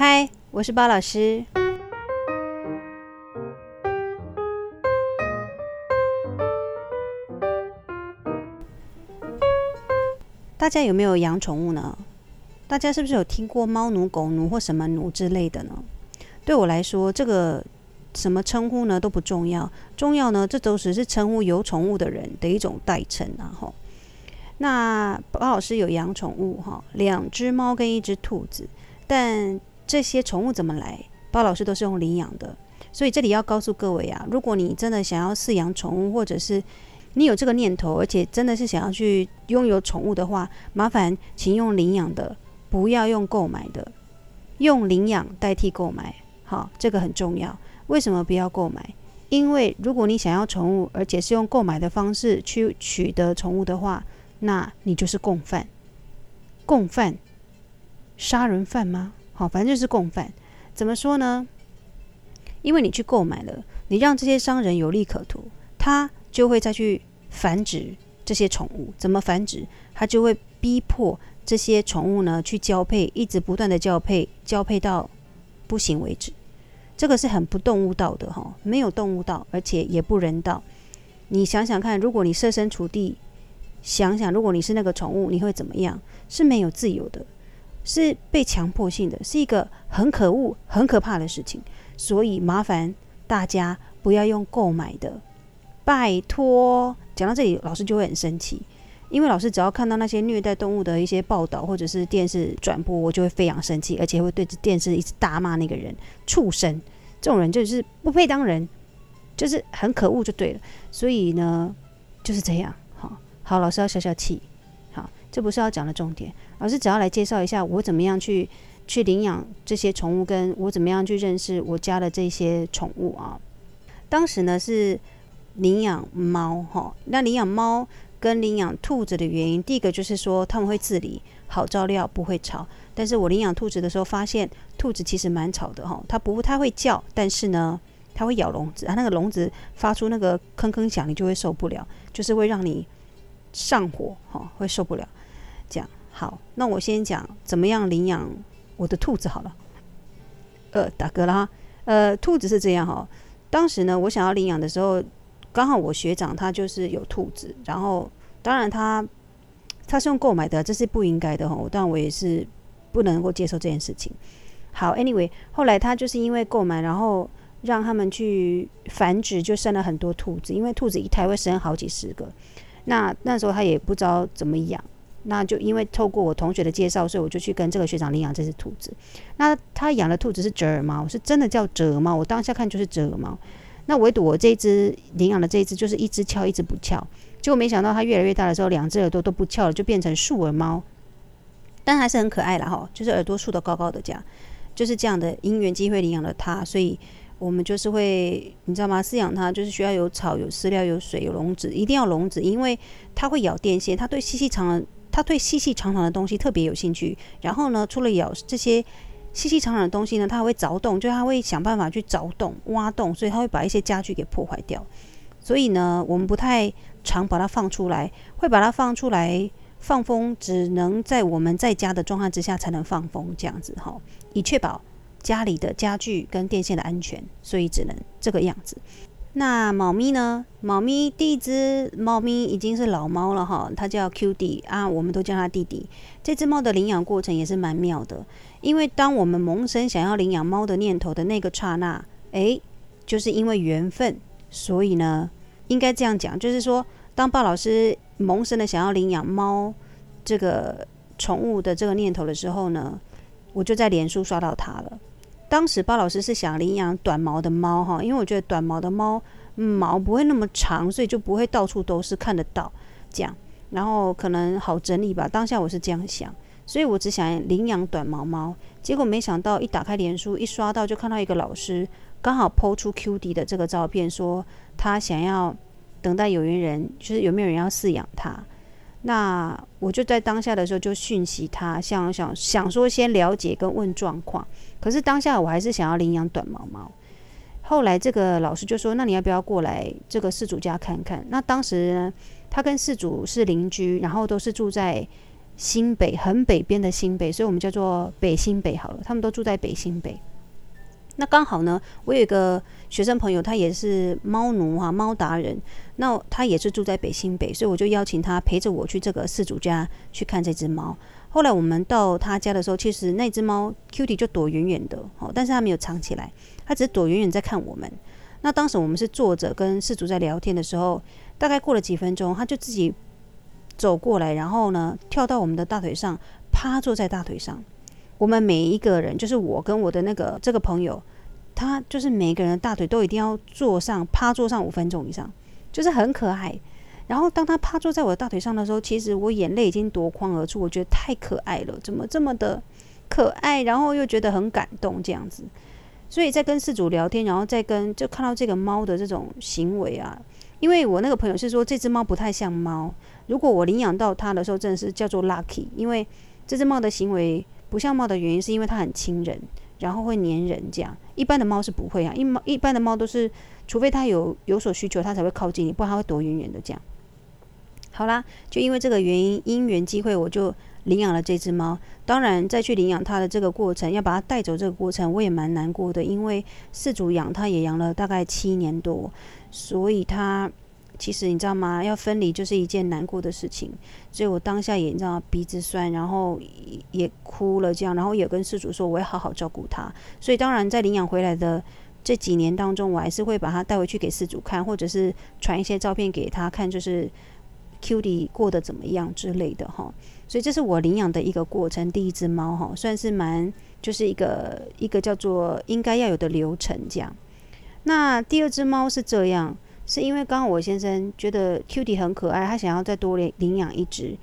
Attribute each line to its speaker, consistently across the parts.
Speaker 1: 嗨，我是包老师。大家有没有养宠物呢？大家是不是有听过猫奴、狗奴或什么奴之类的呢？对我来说，这个什么称呼呢都不重要，重要呢，这都只是称呼有宠物的人的一种代称啊。吼，那包老师有养宠物哈，两只猫跟一只兔子，但这些宠物怎么来？包老师都是用领养的，所以这里要告诉各位啊，如果你真的想要饲养宠物，或者是你有这个念头，而且真的是想要去拥有宠物的话，麻烦请用领养的，不要用购买的，用领养代替购买。好，这个很重要。为什么不要购买？因为如果你想要宠物，而且是用购买的方式去取得宠物的话，那你就是共犯。共犯？杀人犯吗？好，反正就是共犯。怎么说呢？因为你去购买了，你让这些商人有利可图，他就会再去繁殖这些宠物。怎么繁殖？他就会逼迫这些宠物呢去交配，一直不断的交配，交配到不行为止。这个是很不动物道的哈，没有动物道，而且也不人道。你想想看，如果你设身处地想想，如果你是那个宠物，你会怎么样？是没有自由的，是被强迫性的，是一个很可恶、很可怕的事情。所以麻烦大家不要用购买的，拜托。讲到这里，老师就会很生气，因为老师只要看到那些虐待动物的一些报道或者是电视转播，我就会非常生气，而且会对着电视一直大骂那个人畜生。这种人就是不配当人，就是很可恶就对了。所以呢，就是这样。好，好，老师要消消气。这不是要讲的重点。而是只要来介绍一下我怎么样去去领养这些宠物，跟我怎么样去认识我家的这些宠物啊。当时呢是领养猫哈，那领养猫跟领养兔子的原因，第一个就是说他们会自理，好照料，不会吵。但是我领养兔子的时候，发现兔子其实蛮吵的哈，它不太会叫，但是呢，它会咬笼子，它那个笼子发出那个吭吭响，你就会受不了，就是会让你上火哈，会受不了。这样好，那我先讲怎么样领养我的兔子好了。呃，打嗝了哈，呃，兔子是这样哈，当时呢，我想要领养的时候，刚好我学长他就是有兔子，然后当然他他是用购买的，这是不应该的哈，但我也是。不能够接受这件事情。好，Anyway，后来他就是因为购买，然后让他们去繁殖，就生了很多兔子。因为兔子一胎会生好几十个，那那时候他也不知道怎么养，那就因为透过我同学的介绍，所以我就去跟这个学长领养这只兔子。那他养的兔子是折耳猫，是真的叫折耳猫。我当下看就是折耳猫。那唯独我这只领养的这一只就是一只翘，一只不翘。结果没想到它越来越大的时候，两只耳朵都不翘了，就变成竖耳猫。但还是很可爱啦哈，就是耳朵竖得高高的这样，就是这样的因缘机会领养了它，所以我们就是会，你知道吗？饲养它就是需要有草、有饲料、有水、有笼子，一定要笼子，因为它会咬电线，它对细细长长，它对细细长长的东西特别有兴趣。然后呢，除了咬这些细细长长的东西呢，它还会凿洞，就它会想办法去凿洞、挖洞，所以它会把一些家具给破坏掉。所以呢，我们不太常把它放出来，会把它放出来。放风只能在我们在家的状态之下才能放风，这样子哈，以确保家里的家具跟电线的安全，所以只能这个样子。那猫咪呢？猫咪第一只猫咪已经是老猫了哈，它叫 QD 啊，我们都叫它弟弟。这只猫的领养过程也是蛮妙的，因为当我们萌生想要领养猫的念头的那个刹那，诶，就是因为缘分，所以呢，应该这样讲，就是说，当鲍老师。萌生了想要领养猫这个宠物的这个念头的时候呢，我就在脸书刷到它了。当时包老师是想领养短毛的猫哈，因为我觉得短毛的猫毛不会那么长，所以就不会到处都是看得到这样，然后可能好整理吧。当下我是这样想，所以我只想领养短毛猫。结果没想到一打开脸书一刷到，就看到一个老师刚好 po 出 QD 的这个照片，说他想要。等待有缘人，就是有没有人要饲养它？那我就在当下的时候就讯息他，想想想说先了解跟问状况。可是当下我还是想要领养短毛猫。后来这个老师就说：“那你要不要过来这个饲主家看看？”那当时呢，他跟饲主是邻居，然后都是住在新北，很北边的新北，所以我们叫做北新北好了。他们都住在北新北。那刚好呢，我有一个学生朋友，他也是猫奴哈，猫达人。那他也是住在北新北，所以我就邀请他陪着我去这个饲主家去看这只猫。后来我们到他家的时候，其实那只猫 Cutie 就躲远远的，哦，但是他没有藏起来，他只是躲远远在看我们。那当时我们是坐着跟饲主在聊天的时候，大概过了几分钟，他就自己走过来，然后呢跳到我们的大腿上，趴坐在大腿上。我们每一个人，就是我跟我的那个这个朋友，他就是每个人的大腿都一定要坐上趴坐上五分钟以上，就是很可爱。然后当他趴坐在我的大腿上的时候，其实我眼泪已经夺眶而出，我觉得太可爱了，怎么这么的可爱？然后又觉得很感动这样子。所以在跟饲主聊天，然后再跟就看到这个猫的这种行为啊，因为我那个朋友是说这只猫不太像猫，如果我领养到它的时候，真的是叫做 lucky，因为这只猫的行为不像猫的原因，是因为它很亲人，然后会黏人这样。一般的猫是不会啊，一猫一般的猫都是，除非它有有所需求，它才会靠近你，不然它会躲远远的这样。好啦，就因为这个原因，因缘机会，我就。领养了这只猫，当然在去领养它的这个过程，要把它带走这个过程，我也蛮难过的，因为饲主养它也养了大概七年多，所以它其实你知道吗？要分离就是一件难过的事情，所以我当下也你知道鼻子酸，然后也哭了这样，然后也跟饲主说我会好好照顾它，所以当然在领养回来的这几年当中，我还是会把它带回去给饲主看，或者是传一些照片给他看，就是 QD 过得怎么样之类的哈。所以这是我领养的一个过程，第一只猫哈，算是蛮就是一个一个叫做应该要有的流程这样。那第二只猫是这样，是因为刚好我先生觉得 Cutie 很可爱，他想要再多领领养一只。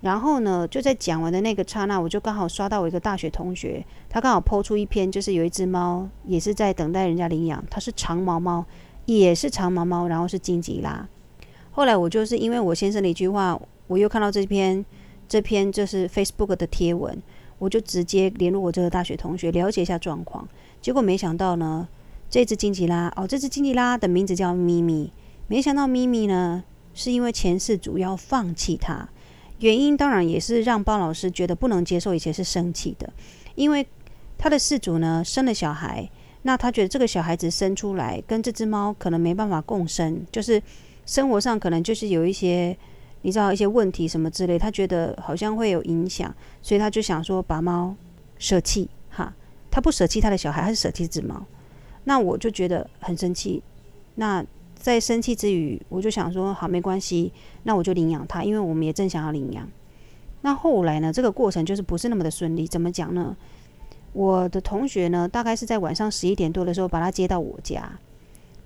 Speaker 1: 然后呢，就在讲完的那个刹那，我就刚好刷到我一个大学同学，他刚好抛出一篇，就是有一只猫也是在等待人家领养，它是长毛猫，也是长毛猫，然后是金吉拉。后来我就是因为我先生的一句话，我又看到这篇。这篇就是 Facebook 的贴文，我就直接联络我这个大学同学了解一下状况。结果没想到呢，这只金吉拉哦，这只金吉拉的名字叫咪咪。没想到咪咪呢，是因为前世主要放弃它，原因当然也是让包老师觉得不能接受，以前是生气的。因为他的世主呢生了小孩，那他觉得这个小孩子生出来跟这只猫可能没办法共生，就是生活上可能就是有一些。你知道一些问题什么之类，他觉得好像会有影响，所以他就想说把猫舍弃哈。他不舍弃他的小孩，他是舍弃这只猫。那我就觉得很生气。那在生气之余，我就想说好没关系，那我就领养它，因为我们也正想要领养。那后来呢，这个过程就是不是那么的顺利。怎么讲呢？我的同学呢，大概是在晚上十一点多的时候把他接到我家，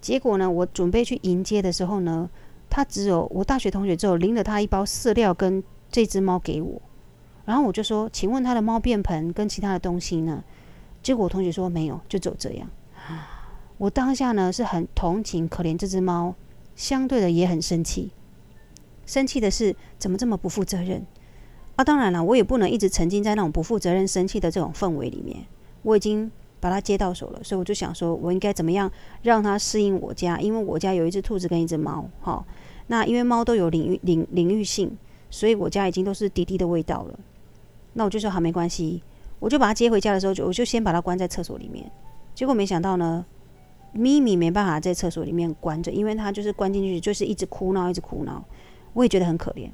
Speaker 1: 结果呢，我准备去迎接的时候呢。他只有我大学同学只有拎了他一包饲料跟这只猫给我，然后我就说，请问他的猫便盆跟其他的东西呢？结果我同学说没有，就走这样。我当下呢是很同情可怜这只猫，相对的也很生气。生气的是怎么这么不负责任啊？当然了，我也不能一直沉浸在那种不负责任、生气的这种氛围里面。我已经把它接到手了，所以我就想说，我应该怎么样让它适应我家？因为我家有一只兔子跟一只猫，哈。那因为猫都有领域领领域性，所以我家已经都是滴滴的味道了。那我就说好，没关系，我就把它接回家的时候，就我就先把它关在厕所里面。结果没想到呢，咪咪没办法在厕所里面关着，因为它就是关进去就是一直哭闹，一直哭闹。我也觉得很可怜，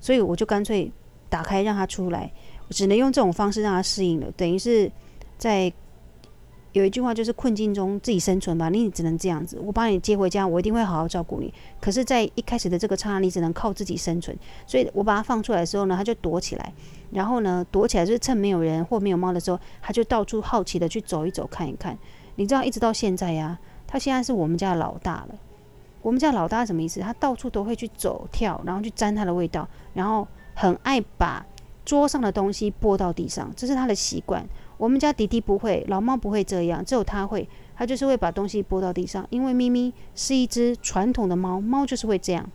Speaker 1: 所以我就干脆打开让它出来，我只能用这种方式让它适应了，等于是在。有一句话就是困境中自己生存吧，你只能这样子。我把你接回家，我一定会好好照顾你。可是，在一开始的这个刹那，你只能靠自己生存。所以我把它放出来的时候呢，它就躲起来。然后呢，躲起来就是趁没有人或没有猫的时候，它就到处好奇的去走一走、看一看。你知道，一直到现在呀，它现在是我们家的老大了。我们家老大什么意思？它到处都会去走跳，然后去沾它的味道，然后很爱把桌上的东西拨到地上，这是它的习惯。我们家迪迪不会，老猫不会这样，只有它会，它就是会把东西拨到地上。因为咪咪是一只传统的猫，猫就是会这样。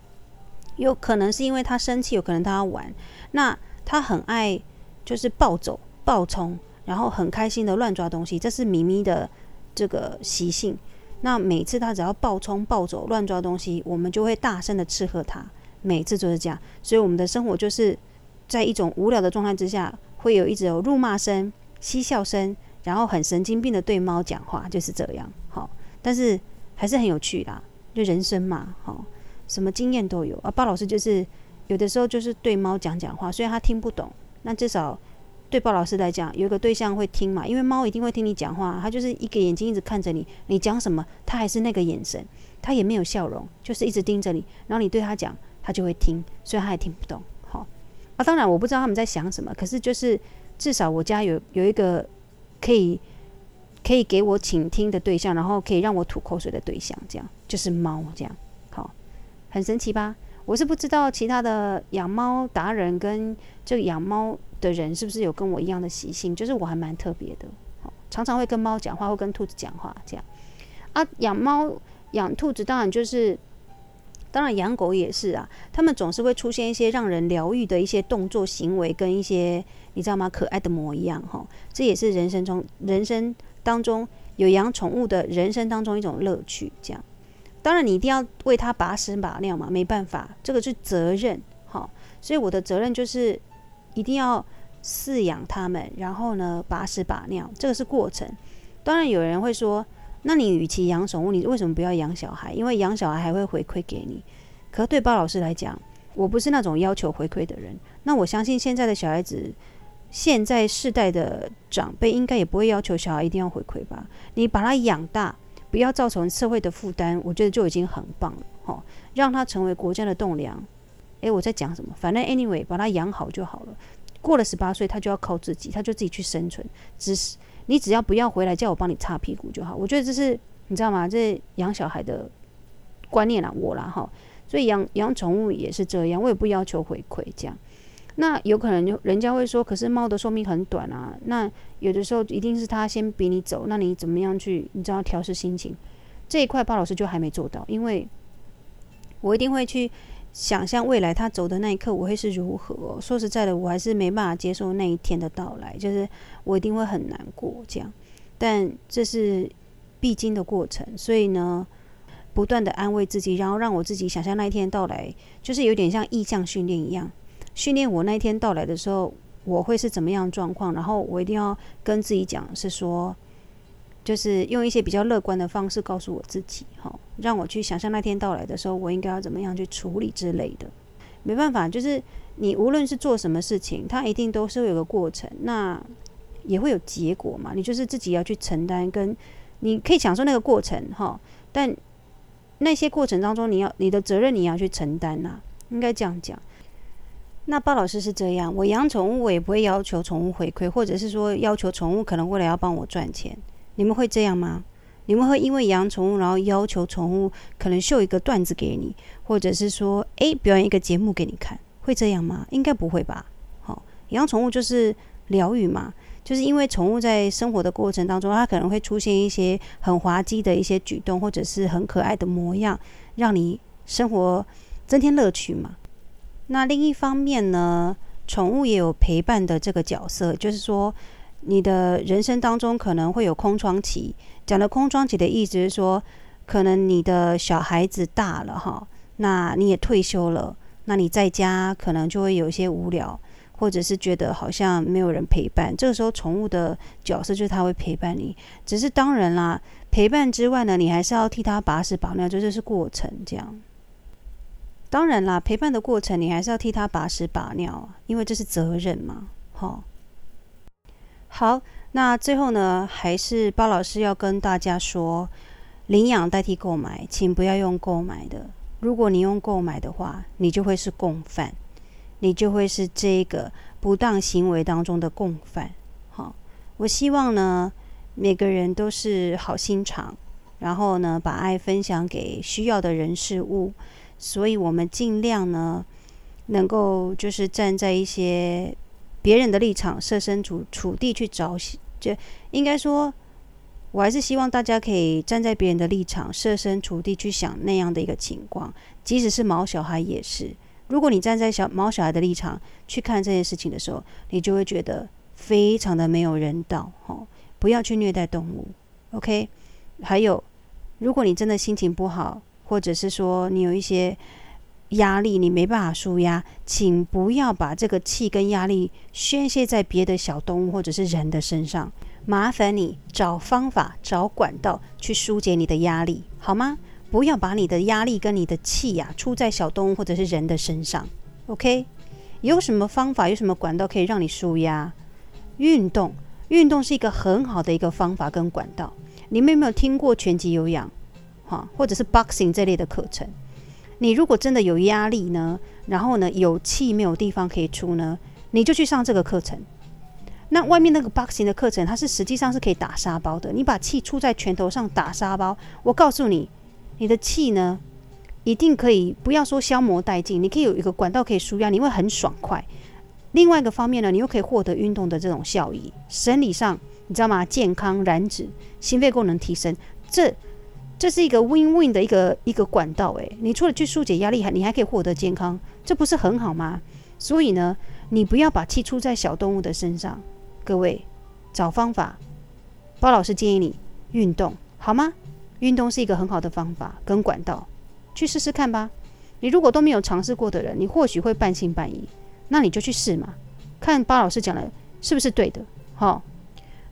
Speaker 1: 有可能是因为它生气，有可能它要玩。那它很爱就是暴走、暴冲，然后很开心的乱抓东西，这是咪咪的这个习性。那每次它只要暴冲、暴走、乱抓东西，我们就会大声的斥喝它。每次都是这样，所以我们的生活就是在一种无聊的状态之下，会有一直有辱骂声、嬉笑声，然后很神经病的对猫讲话，就是这样。好，但是还是很有趣啦，就人生嘛，好，什么经验都有啊。鲍老师就是有的时候就是对猫讲讲话，虽然他听不懂，那至少对鲍老师来讲，有一个对象会听嘛，因为猫一定会听你讲话，它就是一个眼睛一直看着你，你讲什么，它还是那个眼神，它也没有笑容，就是一直盯着你，然后你对它讲，它就会听，虽然它也听不懂。好啊，当然我不知道他们在想什么，可是就是至少我家有有一个可以。可以给我倾听的对象，然后可以让我吐口水的对象，这样就是猫，这样好，很神奇吧？我是不知道其他的养猫达人跟这个养猫的人是不是有跟我一样的习性，就是我还蛮特别的，常常会跟猫讲话，会跟兔子讲话，这样啊。养猫养兔子当然就是，当然养狗也是啊，他们总是会出现一些让人疗愈的一些动作行为跟一些你知道吗？可爱的模样，哈，这也是人生中人生。当中有养宠物的人生当中一种乐趣，这样，当然你一定要为它把屎把尿嘛，没办法，这个是责任，好，所以我的责任就是一定要饲养它们，然后呢把屎把尿，这个是过程。当然有人会说，那你与其养宠物，你为什么不要养小孩？因为养小孩还会回馈给你。可对包老师来讲，我不是那种要求回馈的人。那我相信现在的小孩子。现在世代的长辈应该也不会要求小孩一定要回馈吧？你把他养大，不要造成社会的负担，我觉得就已经很棒了。哈，让他成为国家的栋梁。诶，我在讲什么？反正 anyway，把他养好就好了。过了十八岁，他就要靠自己，他就自己去生存。只是你只要不要回来叫我帮你擦屁股就好。我觉得这是你知道吗？这养小孩的观念啦，我啦哈。所以养养宠物也是这样，我也不要求回馈这样。那有可能就人家会说，可是猫的寿命很短啊。那有的时候一定是它先比你走，那你怎么样去？你知道调试心情这一块，巴老师就还没做到，因为我一定会去想象未来它走的那一刻我会是如何。说实在的，我还是没办法接受那一天的到来，就是我一定会很难过这样。但这是必经的过程，所以呢，不断的安慰自己，然后让我自己想象那一天到来，就是有点像意象训练一样。训练我那一天到来的时候，我会是怎么样状况？然后我一定要跟自己讲，是说，就是用一些比较乐观的方式告诉我自己，哈，让我去想象那天到来的时候，我应该要怎么样去处理之类的。没办法，就是你无论是做什么事情，它一定都是有个过程，那也会有结果嘛。你就是自己要去承担，跟你可以享受那个过程，哈，但那些过程当中，你要你的责任你要去承担呐，应该这样讲。那鲍老师是这样，我养宠物，我也不会要求宠物回馈，或者是说要求宠物可能为了要帮我赚钱。你们会这样吗？你们会因为养宠物，然后要求宠物可能秀一个段子给你，或者是说，诶，表演一个节目给你看，会这样吗？应该不会吧。好，养宠物就是疗愈嘛，就是因为宠物在生活的过程当中，它可能会出现一些很滑稽的一些举动，或者是很可爱的模样，让你生活增添乐趣嘛。那另一方面呢，宠物也有陪伴的这个角色，就是说，你的人生当中可能会有空窗期。讲的空窗期的意思是说，可能你的小孩子大了哈，那你也退休了，那你在家可能就会有些无聊，或者是觉得好像没有人陪伴。这个时候，宠物的角色就是它会陪伴你。只是当然啦，陪伴之外呢，你还是要替它把屎把尿，这就是过程这样。当然啦，陪伴的过程你还是要替他把屎把尿，因为这是责任嘛。好，好，那最后呢，还是包老师要跟大家说，领养代替购买，请不要用购买的。如果你用购买的话，你就会是共犯，你就会是这个不当行为当中的共犯。好，我希望呢，每个人都是好心肠，然后呢，把爱分享给需要的人事物。所以，我们尽量呢，能够就是站在一些别人的立场，设身处处地去着想。就应该说，我还是希望大家可以站在别人的立场，设身处地去想那样的一个情况。即使是毛小孩也是。如果你站在小毛小孩的立场去看这件事情的时候，你就会觉得非常的没有人道。哦，不要去虐待动物。OK。还有，如果你真的心情不好，或者是说你有一些压力，你没办法舒压，请不要把这个气跟压力宣泄在别的小动物或者是人的身上。麻烦你找方法、找管道去疏解你的压力，好吗？不要把你的压力跟你的气呀、出在小动物或者是人的身上。OK？有什么方法？有什么管道可以让你舒压？运动，运动是一个很好的一个方法跟管道。你们有没有听过拳击有氧？哈，或者是 boxing 这类的课程？你如果真的有压力呢，然后呢有气没有地方可以出呢，你就去上这个课程。那外面那个 boxing 的课程，它是实际上是可以打沙包的。你把气出在拳头上打沙包，我告诉你，你的气呢一定可以，不要说消磨殆尽，你可以有一个管道可以舒压，你会很爽快。另外一个方面呢，你又可以获得运动的这种效益，生理上你知道吗？健康、燃脂、心肺功能提升，这。这是一个 win-win 的一个一个管道，诶，你除了去疏解压力，还你还可以获得健康，这不是很好吗？所以呢，你不要把气出在小动物的身上，各位找方法。包老师建议你运动，好吗？运动是一个很好的方法跟管道，去试试看吧。你如果都没有尝试过的人，你或许会半信半疑，那你就去试嘛，看包老师讲的是不是对的。好，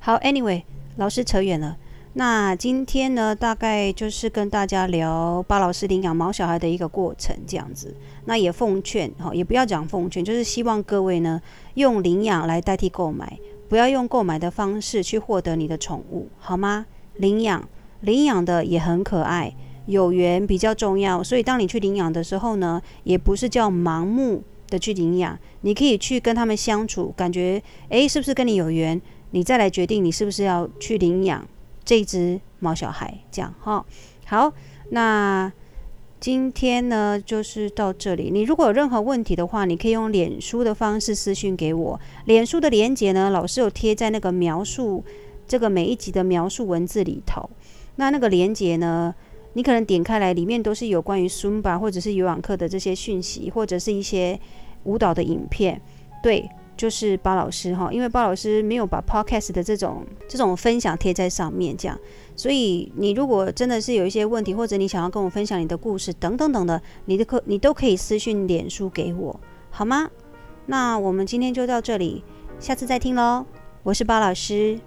Speaker 1: 好，Anyway，老师扯远了。那今天呢，大概就是跟大家聊巴老师领养毛小孩的一个过程，这样子。那也奉劝哈，也不要讲奉劝，就是希望各位呢，用领养来代替购买，不要用购买的方式去获得你的宠物，好吗？领养，领养的也很可爱，有缘比较重要。所以当你去领养的时候呢，也不是叫盲目的去领养，你可以去跟他们相处，感觉诶，是不是跟你有缘，你再来决定你是不是要去领养。这只猫小孩，这样哈，好，那今天呢就是到这里。你如果有任何问题的话，你可以用脸书的方式私讯给我。脸书的连接呢，老师有贴在那个描述这个每一集的描述文字里头。那那个连接呢，你可能点开来，里面都是有关于 Zumba 或者是有氧课的这些讯息，或者是一些舞蹈的影片，对。就是包老师哈，因为包老师没有把 podcast 的这种这种分享贴在上面，这样，所以你如果真的是有一些问题，或者你想要跟我分享你的故事等等等的，你都可你都可以私信脸书给我，好吗？那我们今天就到这里，下次再听喽，我是包老师。